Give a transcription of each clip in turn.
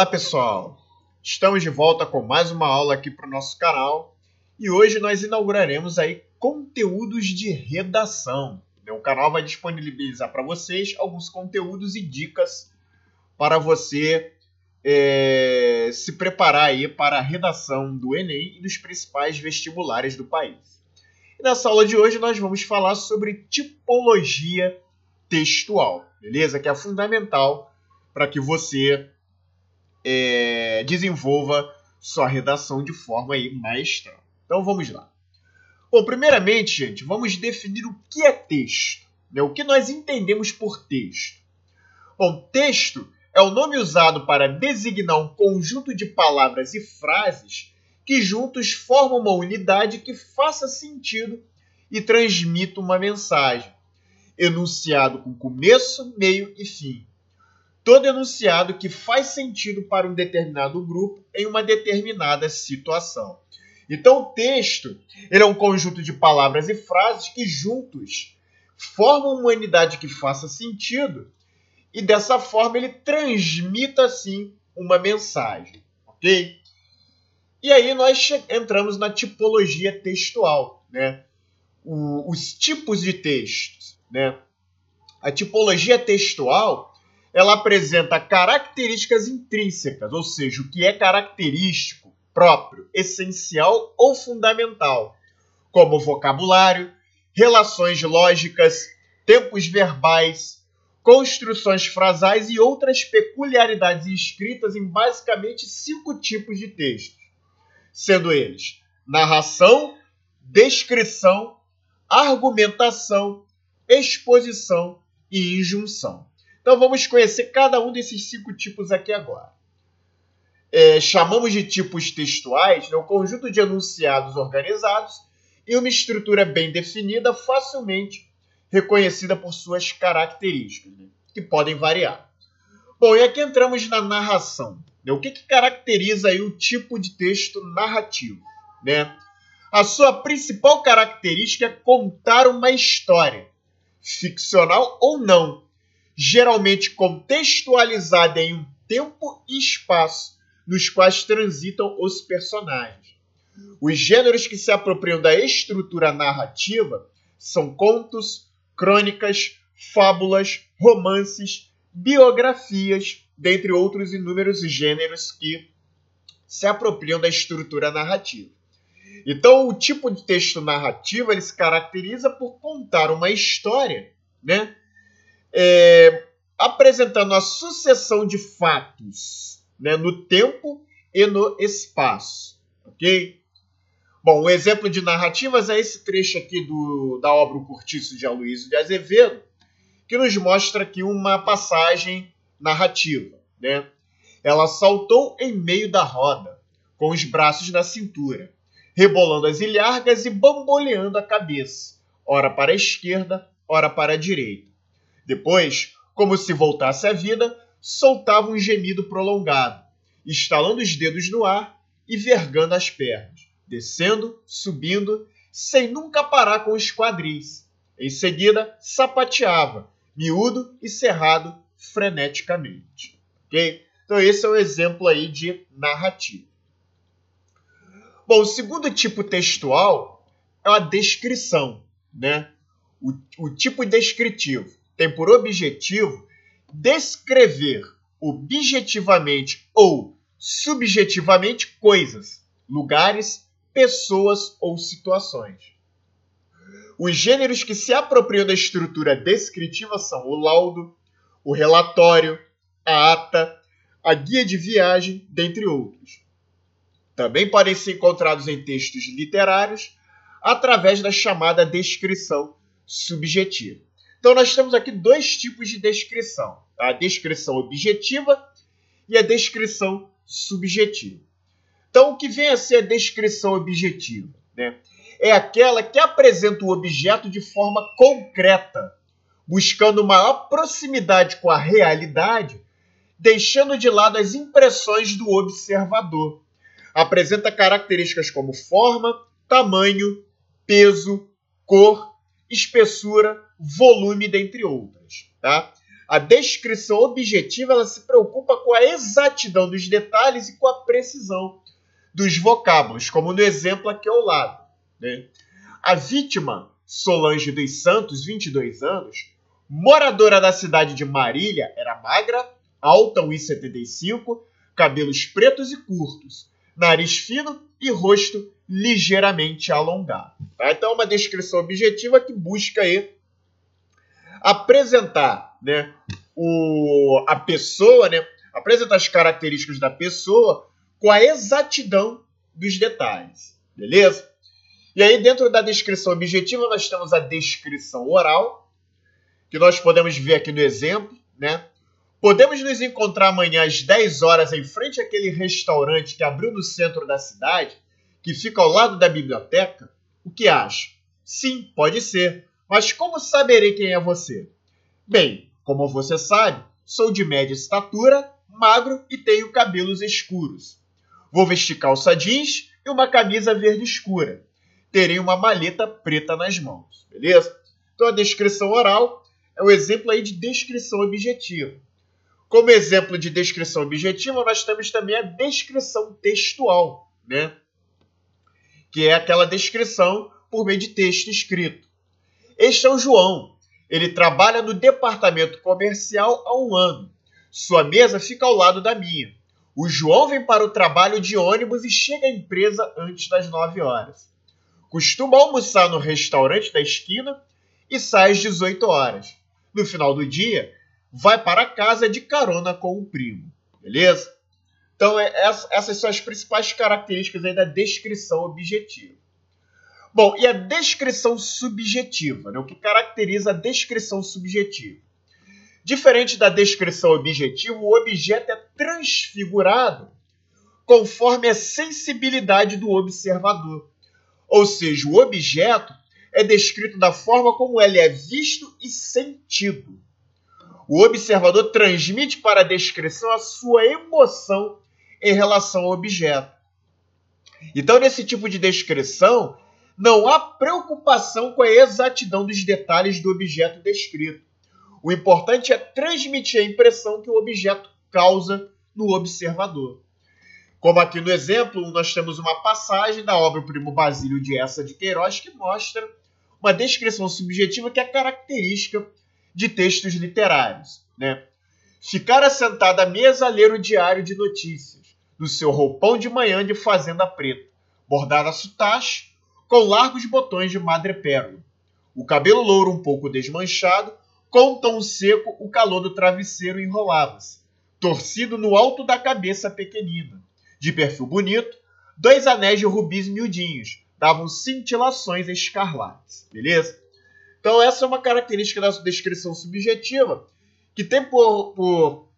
Olá pessoal, estamos de volta com mais uma aula aqui para o nosso canal e hoje nós inauguraremos aí conteúdos de redação. O canal vai disponibilizar para vocês alguns conteúdos e dicas para você é, se preparar aí para a redação do Enem e dos principais vestibulares do país. E nessa aula de hoje nós vamos falar sobre tipologia textual, beleza? Que é fundamental para que você é, desenvolva sua redação de forma aí maestra. Então vamos lá. Bom, primeiramente, gente, vamos definir o que é texto. Né? O que nós entendemos por texto? Bom, texto é o nome usado para designar um conjunto de palavras e frases que juntos formam uma unidade que faça sentido e transmita uma mensagem. Enunciado com começo, meio e fim todo enunciado que faz sentido para um determinado grupo em uma determinada situação. Então, o texto ele é um conjunto de palavras e frases que juntos formam uma unidade que faça sentido e dessa forma ele transmita assim uma mensagem, ok? E aí nós entramos na tipologia textual, né? O, os tipos de textos, né? A tipologia textual ela apresenta características intrínsecas, ou seja, o que é característico, próprio, essencial ou fundamental, como vocabulário, relações lógicas, tempos verbais, construções frasais e outras peculiaridades escritas em basicamente cinco tipos de textos, sendo eles narração, descrição, argumentação, exposição e injunção. Então vamos conhecer cada um desses cinco tipos aqui agora. É, chamamos de tipos textuais né, o conjunto de enunciados organizados e uma estrutura bem definida, facilmente reconhecida por suas características, né, que podem variar. Bom, e aqui entramos na narração. Né, o que, que caracteriza aí o tipo de texto narrativo? Né? A sua principal característica é contar uma história, ficcional ou não, geralmente contextualizada em um tempo e espaço nos quais transitam os personagens. Os gêneros que se apropriam da estrutura narrativa são contos, crônicas, fábulas, romances, biografias, dentre outros inúmeros gêneros que se apropriam da estrutura narrativa. Então, o tipo de texto narrativo ele se caracteriza por contar uma história, né, é, apresentando a sucessão de fatos né, no tempo e no espaço. Ok? Bom, um exemplo de narrativas é esse trecho aqui do, da obra O Cortiço de Aloysio de Azevedo, que nos mostra aqui uma passagem narrativa. Né? Ela saltou em meio da roda, com os braços na cintura, rebolando as ilhargas e bamboleando a cabeça, ora para a esquerda, ora para a direita depois, como se voltasse à vida, soltava um gemido prolongado, estalando os dedos no ar e vergando as pernas, descendo, subindo, sem nunca parar com os quadris. Em seguida, sapateava, miúdo e cerrado freneticamente. Ok? Então, esse é um exemplo aí de narrativa. Bom, o segundo tipo textual é a descrição, né? o, o tipo descritivo tem por objetivo descrever objetivamente ou subjetivamente coisas, lugares, pessoas ou situações. Os gêneros que se apropriam da estrutura descritiva são o laudo, o relatório, a ata, a guia de viagem, dentre outros. Também podem ser encontrados em textos literários através da chamada descrição subjetiva. Então, nós temos aqui dois tipos de descrição: tá? a descrição objetiva e a descrição subjetiva. Então, o que vem a ser a descrição objetiva? Né? É aquela que apresenta o objeto de forma concreta, buscando maior proximidade com a realidade, deixando de lado as impressões do observador. Apresenta características como forma, tamanho, peso, cor espessura, volume, dentre outras. Tá? a descrição objetiva ela se preocupa com a exatidão dos detalhes e com a precisão dos vocábulos, como no exemplo aqui ao lado. Né? A vítima, Solange dos Santos, 22 anos, moradora da cidade de Marília, era magra, alta, 1,75, cabelos pretos e curtos, nariz fino e rosto ligeiramente alongado. Tá? Então, é uma descrição objetiva que busca aí apresentar né, o, a pessoa, né, apresentar as características da pessoa com a exatidão dos detalhes. Beleza? E aí, dentro da descrição objetiva, nós temos a descrição oral, que nós podemos ver aqui no exemplo, né? Podemos nos encontrar amanhã às 10 horas em frente àquele restaurante que abriu no centro da cidade, que fica ao lado da biblioteca? O que acha? Sim, pode ser. Mas como saberei quem é você? Bem, como você sabe, sou de média estatura, magro e tenho cabelos escuros. Vou vestir calça jeans e uma camisa verde escura. Terei uma maleta preta nas mãos, beleza? Então a descrição oral é o exemplo aí de descrição objetiva. Como exemplo de descrição objetiva, nós temos também a descrição textual, né? Que é aquela descrição por meio de texto escrito. Este é o João. Ele trabalha no departamento comercial há um ano. Sua mesa fica ao lado da minha. O João vem para o trabalho de ônibus e chega à empresa antes das 9 horas. Costuma almoçar no restaurante da esquina e sai às 18 horas. No final do dia, vai para casa de carona com o primo. Beleza? Então, é, essas são as principais características da descrição objetiva. Bom, e a descrição subjetiva? Né? O que caracteriza a descrição subjetiva? Diferente da descrição objetiva, o objeto é transfigurado conforme a sensibilidade do observador. Ou seja, o objeto é descrito da forma como ele é visto e sentido. O observador transmite para a descrição a sua emoção em relação ao objeto. Então, nesse tipo de descrição, não há preocupação com a exatidão dos detalhes do objeto descrito. O importante é transmitir a impressão que o objeto causa no observador. Como aqui no exemplo, nós temos uma passagem da obra Primo Basílio de Essa de Queiroz que mostra uma descrição subjetiva que é característica de textos literários. Né? Ficar assentado à mesa a ler o diário de notícias, no seu roupão de manhã de fazenda preta, bordado a sutache, com largos botões de madrepérola. O cabelo louro um pouco desmanchado, com tom seco, o calor do travesseiro enrolava-se, torcido no alto da cabeça pequenina. De perfil bonito, dois anéis de rubis miudinhos davam cintilações escarlates. Beleza? Então, essa é uma característica da descrição subjetiva que tem por, por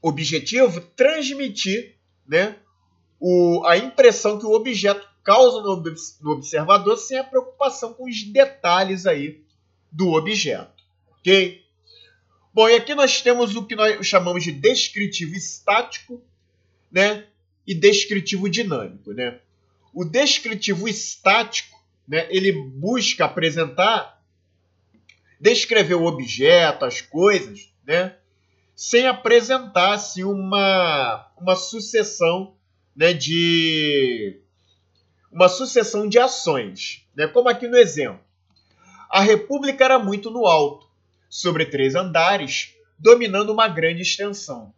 objetivo transmitir né, o, a impressão que o objeto causa no, no observador sem a preocupação com os detalhes aí do objeto. Ok? Bom, e aqui nós temos o que nós chamamos de descritivo estático né, e descritivo dinâmico. Né? O descritivo estático né, ele busca apresentar descrever o objeto, as coisas, né? sem apresentar-se uma, uma sucessão né, de uma sucessão de ações, né? como aqui no exemplo. A República era muito no alto, sobre três andares, dominando uma grande extensão.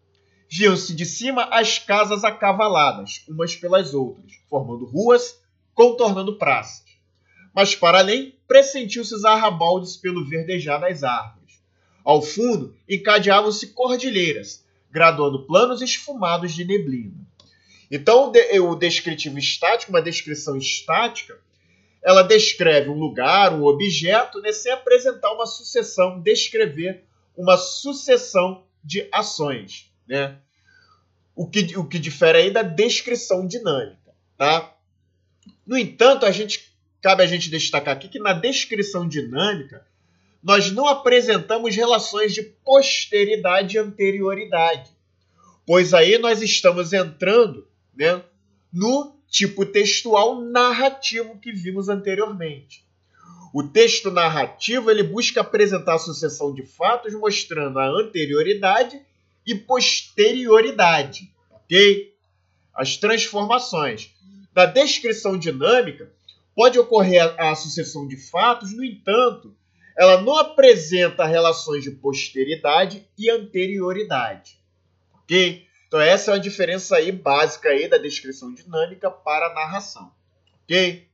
Viam-se de cima as casas acavaladas, umas pelas outras, formando ruas, contornando praças mas para além pressentiu-se arrabaldes pelo verdejar das árvores. Ao fundo encadeavam-se cordilheiras, graduando planos esfumados de neblina. Então, o descritivo estático, uma descrição estática, ela descreve um lugar, um objeto, né, sem apresentar uma sucessão, descrever uma sucessão de ações. Né? O, que, o que difere aí da descrição dinâmica. Tá? No entanto, a gente cabe a gente destacar aqui que na descrição dinâmica nós não apresentamos relações de posteridade e anterioridade, pois aí nós estamos entrando né, no tipo textual narrativo que vimos anteriormente. O texto narrativo ele busca apresentar a sucessão de fatos mostrando a anterioridade e posterioridade, ok? As transformações. Na descrição dinâmica, pode ocorrer a, a sucessão de fatos, no entanto, ela não apresenta relações de posteridade e anterioridade, ok? Então essa é a diferença aí básica aí da descrição dinâmica para a narração, ok?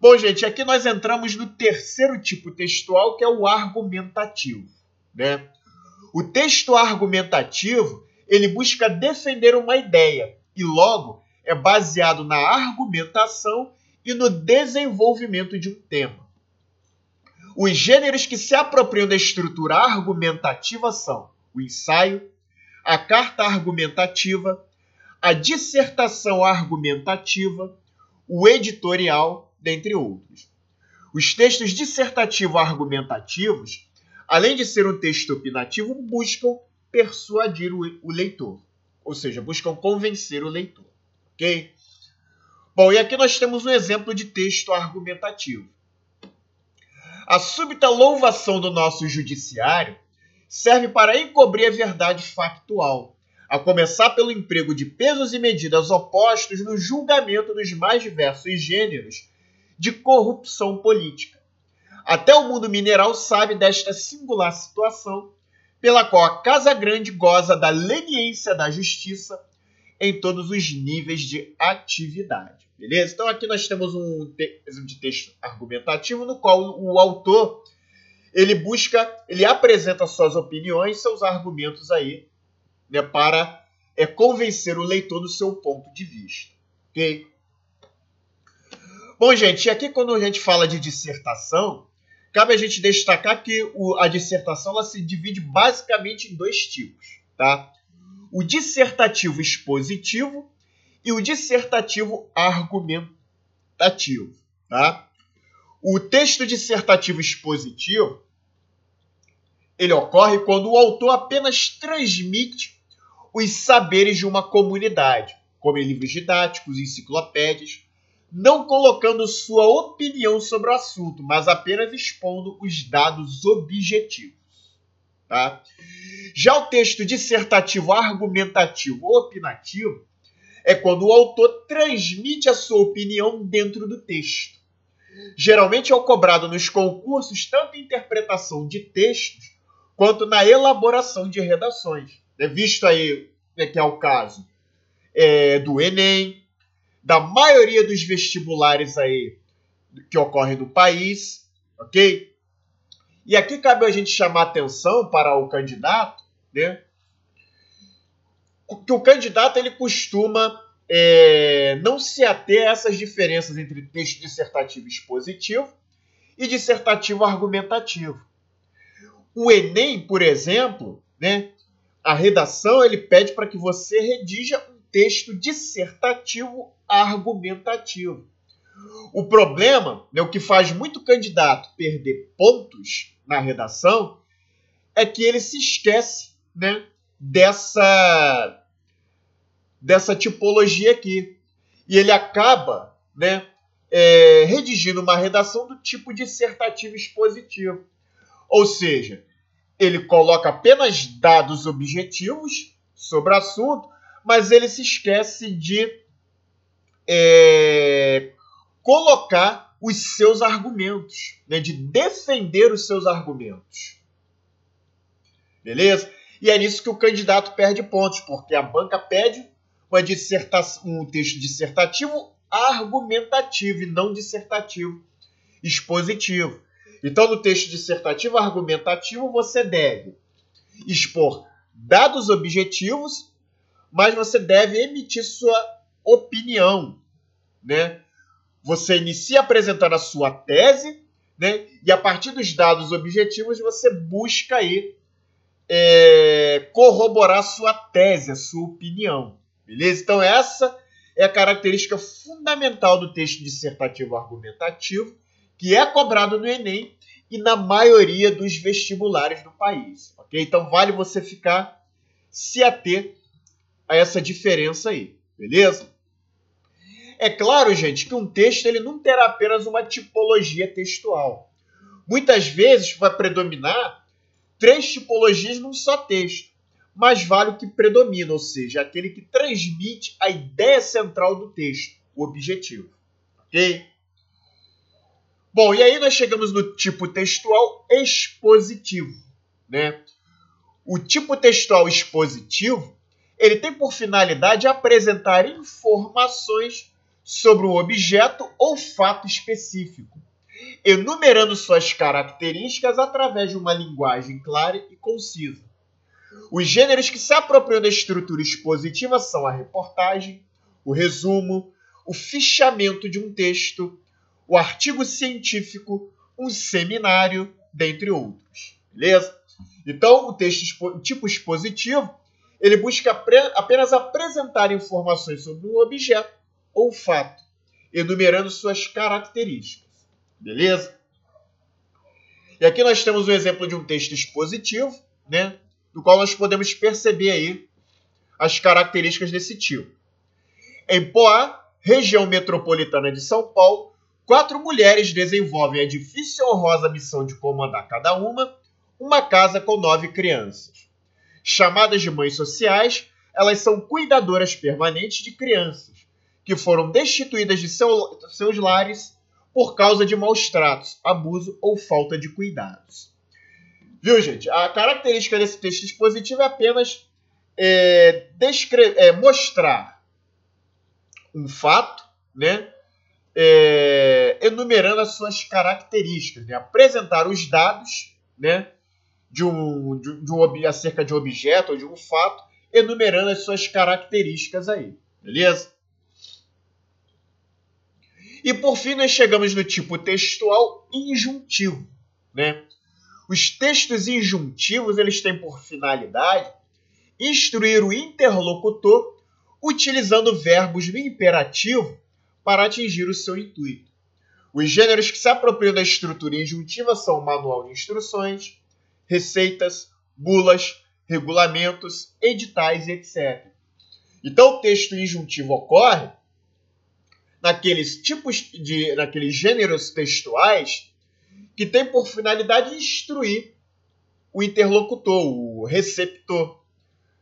Bom, gente, aqui nós entramos no terceiro tipo textual, que é o argumentativo. Né? O texto argumentativo ele busca defender uma ideia e, logo, é baseado na argumentação e no desenvolvimento de um tema. Os gêneros que se apropriam da estrutura argumentativa são o ensaio, a carta argumentativa, a dissertação argumentativa, o editorial dentre outros. Os textos dissertativo-argumentativos, além de ser um texto opinativo, buscam persuadir o, leitor, ou seja, buscam convencer o leitor. Ok? Bom, e aqui nós temos um exemplo de texto argumentativo. A súbita louvação do nosso judiciário serve para encobrir a verdade factual, a começar pelo emprego de pesos e medidas opostos no julgamento dos mais diversos gêneros de corrupção política. Até o mundo mineral sabe desta singular situação, pela qual a Casa Grande goza da leniência da justiça em todos os níveis de atividade. Beleza? Então aqui nós temos um exemplo de texto argumentativo no qual o autor ele busca, ele apresenta suas opiniões, seus argumentos aí, né, para é, convencer o leitor do seu ponto de vista. Ok? Bom, gente, aqui quando a gente fala de dissertação, cabe a gente destacar que o, a dissertação ela se divide basicamente em dois tipos, tá? O dissertativo expositivo e o dissertativo argumentativo, tá? O texto dissertativo expositivo ele ocorre quando o autor apenas transmite os saberes de uma comunidade, como em livros didáticos, enciclopédias, não colocando sua opinião sobre o assunto, mas apenas expondo os dados objetivos. Tá? Já o texto dissertativo, argumentativo opinativo é quando o autor transmite a sua opinião dentro do texto. Geralmente é cobrado nos concursos tanto interpretação de textos quanto na elaboração de redações. É visto aí né, que é o caso é, do Enem, da maioria dos vestibulares aí que ocorrem no país, ok? E aqui cabe a gente chamar atenção para o candidato, né? Que o candidato ele costuma é, não se ater a essas diferenças entre texto dissertativo expositivo e dissertativo argumentativo. O Enem, por exemplo, né, a redação ele pede para que você redija um texto dissertativo argumentativo. O problema, né, o que faz muito candidato perder pontos na redação, é que ele se esquece né, dessa, dessa tipologia aqui. E ele acaba né, é, redigindo uma redação do tipo dissertativo expositivo. Ou seja, ele coloca apenas dados objetivos sobre o assunto, mas ele se esquece de é, colocar os seus argumentos, né, de defender os seus argumentos. Beleza? E é nisso que o candidato perde pontos, porque a banca pede uma um texto dissertativo argumentativo e não dissertativo expositivo. Então, no texto dissertativo argumentativo, você deve expor dados objetivos, mas você deve emitir sua opinião, né? Você inicia apresentando a sua tese, né? E a partir dos dados objetivos você busca aí é, corroborar sua tese, a sua opinião, beleza? Então essa é a característica fundamental do texto dissertativo argumentativo que é cobrado no Enem e na maioria dos vestibulares do país. ok? Então vale você ficar se ater a essa diferença aí, beleza? É claro, gente, que um texto ele não terá apenas uma tipologia textual. Muitas vezes vai predominar três tipologias num só texto, mas vale o que predomina, ou seja, aquele que transmite a ideia central do texto, o objetivo. Ok? Bom, e aí nós chegamos no tipo textual expositivo, né? O tipo textual expositivo, ele tem por finalidade apresentar informações sobre um objeto ou fato específico, enumerando suas características através de uma linguagem clara e concisa. Os gêneros que se apropriam da estrutura expositiva são a reportagem, o resumo, o fichamento de um texto, o artigo científico, um seminário, dentre outros. Beleza? Então, o texto tipo expositivo, ele busca apenas apresentar informações sobre um objeto ou fato, enumerando suas características. Beleza? E aqui nós temos um exemplo de um texto expositivo, né, do qual nós podemos perceber aí as características desse tipo. Em Poá, região metropolitana de São Paulo, quatro mulheres desenvolvem a difícil e honrosa missão de comandar cada uma uma casa com nove crianças. Chamadas de mães sociais, elas são cuidadoras permanentes de crianças que foram destituídas de seu, seus lares por causa de maus tratos, abuso ou falta de cuidados. Viu, gente? A característica desse texto expositivo é apenas é, é, mostrar um fato, né? É, enumerando as suas características, né? apresentar os dados né? de um, de, de um acerca de um objeto ou de um fato, enumerando as suas características aí, beleza? E por fim nós chegamos no tipo textual injuntivo, né? Os textos injuntivos eles têm por finalidade instruir o interlocutor utilizando verbos no imperativo para atingir o seu intuito. Os gêneros que se apropriam da estrutura injuntiva são manual de instruções, receitas, bulas, regulamentos, editais, etc. Então, o texto injuntivo ocorre naqueles tipos de, naqueles gêneros textuais que tem por finalidade instruir o interlocutor, o receptor,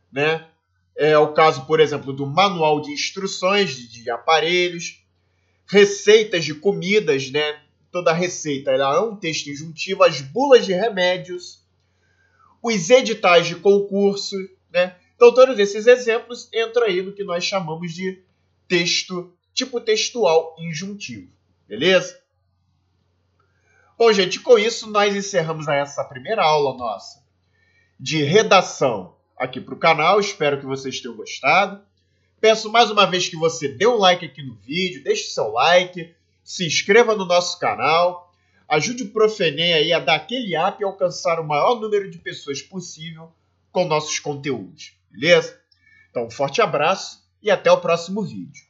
né? É o caso, por exemplo, do manual de instruções de, aparelhos, receitas de comidas, né? Toda receita ela é um texto injuntivo, as bulas de remédios, os editais de concurso, né? Então, todos esses exemplos entram aí no que nós chamamos de texto, tipo textual injuntivo. Beleza? Bom, gente, com isso nós encerramos essa primeira aula nossa de redação aqui para o canal. Espero que vocês tenham gostado. Peço mais uma vez que você dê um like aqui no vídeo, deixe seu like, se inscreva no nosso canal Ajude o Profenem aí a dar aquele up e alcançar o maior número de pessoas possível com nossos conteúdos, beleza? Então, um forte abraço e até o próximo vídeo.